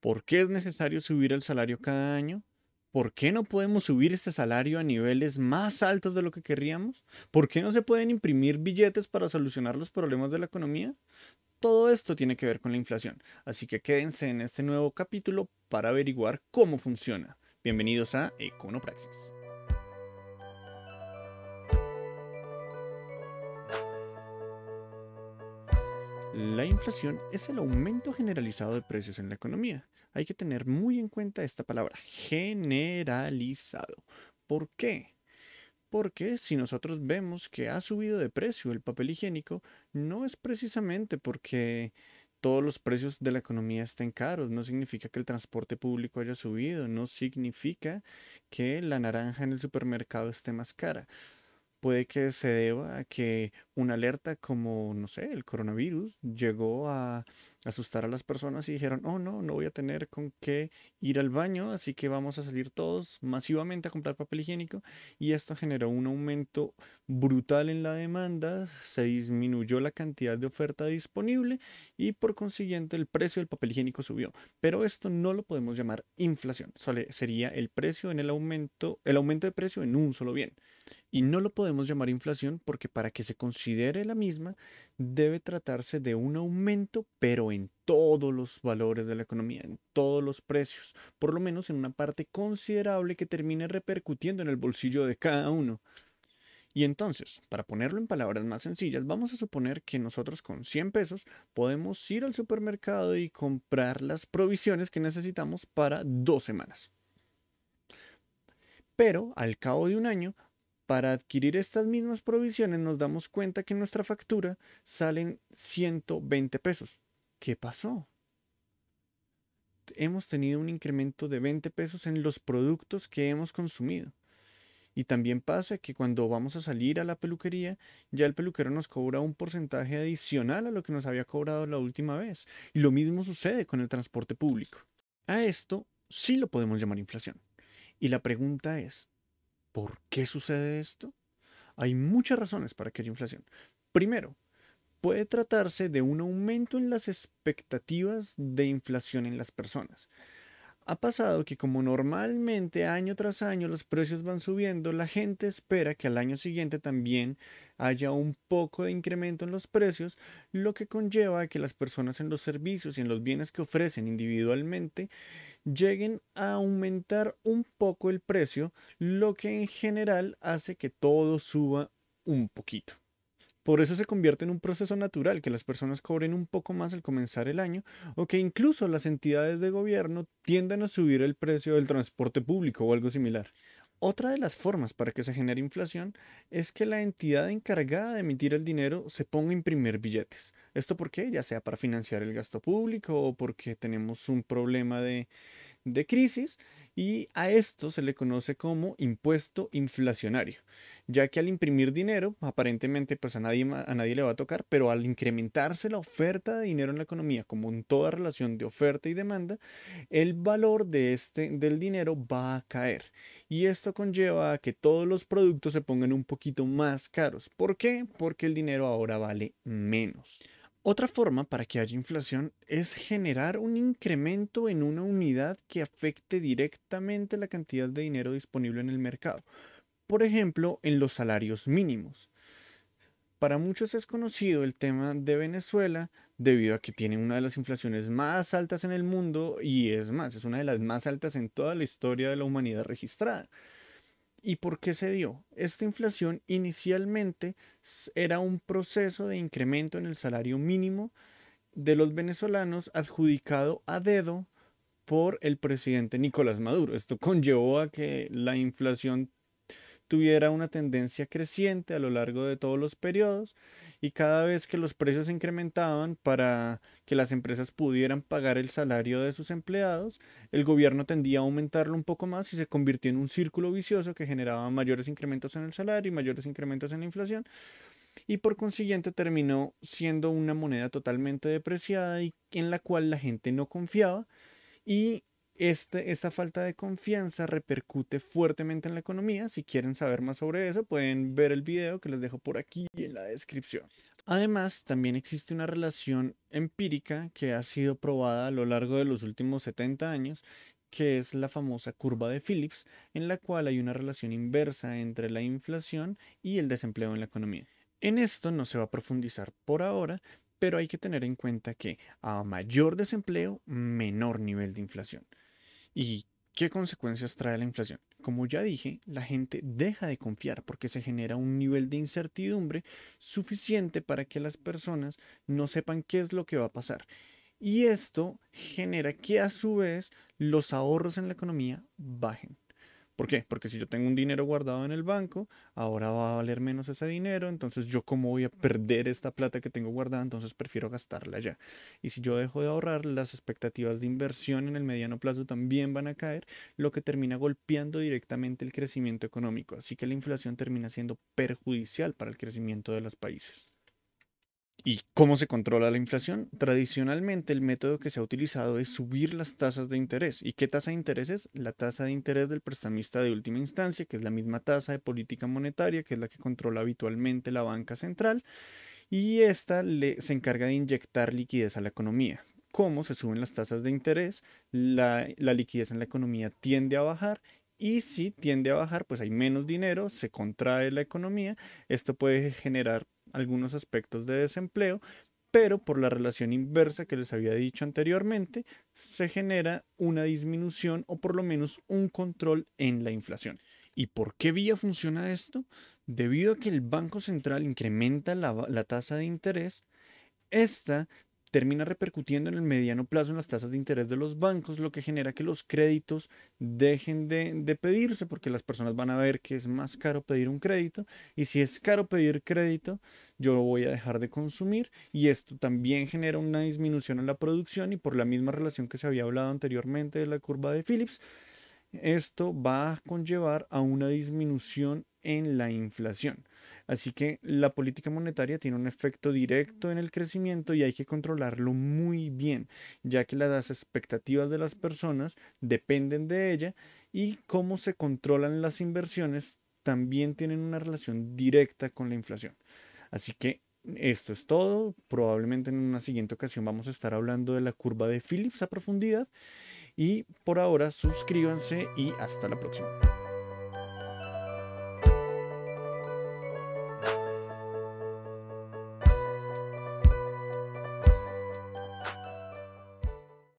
¿Por qué es necesario subir el salario cada año? ¿Por qué no podemos subir este salario a niveles más altos de lo que querríamos? ¿Por qué no se pueden imprimir billetes para solucionar los problemas de la economía? Todo esto tiene que ver con la inflación, así que quédense en este nuevo capítulo para averiguar cómo funciona. Bienvenidos a Econopraxis. La inflación es el aumento generalizado de precios en la economía. Hay que tener muy en cuenta esta palabra, generalizado. ¿Por qué? Porque si nosotros vemos que ha subido de precio el papel higiénico, no es precisamente porque todos los precios de la economía estén caros, no significa que el transporte público haya subido, no significa que la naranja en el supermercado esté más cara puede que se deba a que una alerta como, no sé, el coronavirus llegó a asustar a las personas y dijeron, oh no, no voy a tener con qué ir al baño, así que vamos a salir todos masivamente a comprar papel higiénico y esto generó un aumento brutal en la demanda, se disminuyó la cantidad de oferta disponible y por consiguiente el precio del papel higiénico subió. Pero esto no lo podemos llamar inflación, sería el precio en el aumento, el aumento de precio en un solo bien. Y no lo podemos llamar inflación porque para que se considere la misma debe tratarse de un aumento, pero en todos los valores de la economía, en todos los precios, por lo menos en una parte considerable que termine repercutiendo en el bolsillo de cada uno. Y entonces, para ponerlo en palabras más sencillas, vamos a suponer que nosotros con 100 pesos podemos ir al supermercado y comprar las provisiones que necesitamos para dos semanas. Pero al cabo de un año para adquirir estas mismas provisiones nos damos cuenta que en nuestra factura salen 120 pesos. ¿Qué pasó? Hemos tenido un incremento de 20 pesos en los productos que hemos consumido. Y también pasa que cuando vamos a salir a la peluquería, ya el peluquero nos cobra un porcentaje adicional a lo que nos había cobrado la última vez. Y lo mismo sucede con el transporte público. A esto sí lo podemos llamar inflación. Y la pregunta es, ¿Por qué sucede esto? Hay muchas razones para que haya inflación. Primero, puede tratarse de un aumento en las expectativas de inflación en las personas. Ha pasado que como normalmente año tras año los precios van subiendo, la gente espera que al año siguiente también haya un poco de incremento en los precios, lo que conlleva a que las personas en los servicios y en los bienes que ofrecen individualmente lleguen a aumentar un poco el precio, lo que en general hace que todo suba un poquito. Por eso se convierte en un proceso natural que las personas cobren un poco más al comenzar el año o que incluso las entidades de gobierno tiendan a subir el precio del transporte público o algo similar. Otra de las formas para que se genere inflación es que la entidad encargada de emitir el dinero se ponga a imprimir billetes. ¿Esto por qué? Ya sea para financiar el gasto público o porque tenemos un problema de, de crisis y a esto se le conoce como impuesto inflacionario, ya que al imprimir dinero, aparentemente pues a nadie, a nadie le va a tocar, pero al incrementarse la oferta de dinero en la economía, como en toda relación de oferta y demanda, el valor de este, del dinero va a caer. Y esto conlleva a que todos los productos se pongan un poquito más caros. ¿Por qué? Porque el dinero ahora vale menos. Otra forma para que haya inflación es generar un incremento en una unidad que afecte directamente la cantidad de dinero disponible en el mercado. Por ejemplo, en los salarios mínimos. Para muchos es conocido el tema de Venezuela debido a que tiene una de las inflaciones más altas en el mundo y es más, es una de las más altas en toda la historia de la humanidad registrada. ¿Y por qué se dio? Esta inflación inicialmente era un proceso de incremento en el salario mínimo de los venezolanos adjudicado a dedo por el presidente Nicolás Maduro. Esto conllevó a que la inflación tuviera una tendencia creciente a lo largo de todos los periodos y cada vez que los precios se incrementaban para que las empresas pudieran pagar el salario de sus empleados, el gobierno tendía a aumentarlo un poco más y se convirtió en un círculo vicioso que generaba mayores incrementos en el salario y mayores incrementos en la inflación y por consiguiente terminó siendo una moneda totalmente depreciada y en la cual la gente no confiaba y este, esta falta de confianza repercute fuertemente en la economía. Si quieren saber más sobre eso, pueden ver el video que les dejo por aquí en la descripción. Además, también existe una relación empírica que ha sido probada a lo largo de los últimos 70 años, que es la famosa curva de Phillips, en la cual hay una relación inversa entre la inflación y el desempleo en la economía. En esto no se va a profundizar por ahora, pero hay que tener en cuenta que a mayor desempleo, menor nivel de inflación. ¿Y qué consecuencias trae la inflación? como ya dije, la gente deja de confiar porque se genera un nivel de incertidumbre suficiente para que las personas no sepan qué es lo que va a pasar. Y esto genera que a su vez los ahorros en la economía bajen. ¿Por qué? Porque si yo tengo un dinero guardado en el banco, ahora va a valer menos ese dinero, entonces yo cómo voy a perder esta plata que tengo guardada, entonces prefiero gastarla ya. Y si yo dejo de ahorrar, las expectativas de inversión en el mediano plazo también van a caer, lo que termina golpeando directamente el crecimiento económico. Así que la inflación termina siendo perjudicial para el crecimiento de los países. ¿Y cómo se controla la inflación? Tradicionalmente el método que se ha utilizado es subir las tasas de interés. ¿Y qué tasa de interés es? La tasa de interés del prestamista de última instancia, que es la misma tasa de política monetaria, que es la que controla habitualmente la banca central. Y esta se encarga de inyectar liquidez a la economía. ¿Cómo se suben las tasas de interés? La, la liquidez en la economía tiende a bajar y si tiende a bajar, pues hay menos dinero, se contrae la economía. Esto puede generar algunos aspectos de desempleo, pero por la relación inversa que les había dicho anteriormente, se genera una disminución o por lo menos un control en la inflación. ¿Y por qué vía funciona esto? Debido a que el Banco Central incrementa la, tasa de interés, esta termina repercutiendo en el mediano plazo en las tasas de interés de los bancos, lo que genera que los créditos dejen de, pedirse, porque las personas van a ver que es más caro pedir un crédito, y si es caro pedir crédito, yo lo voy a dejar de consumir, y esto también genera una disminución en la producción, y por la misma relación que se había hablado anteriormente de la curva de Phillips, esto va a conllevar a una disminución en la inflación. Así que la política monetaria tiene un efecto directo en el crecimiento y hay que controlarlo muy bien, ya que las expectativas de las personas dependen de ella y cómo se controlan las inversiones también tienen una relación directa con la inflación. Así que esto es todo. Probablemente en una siguiente ocasión vamos a estar hablando de la curva de Phillips a profundidad. Y por ahora suscríbanse y hasta la próxima.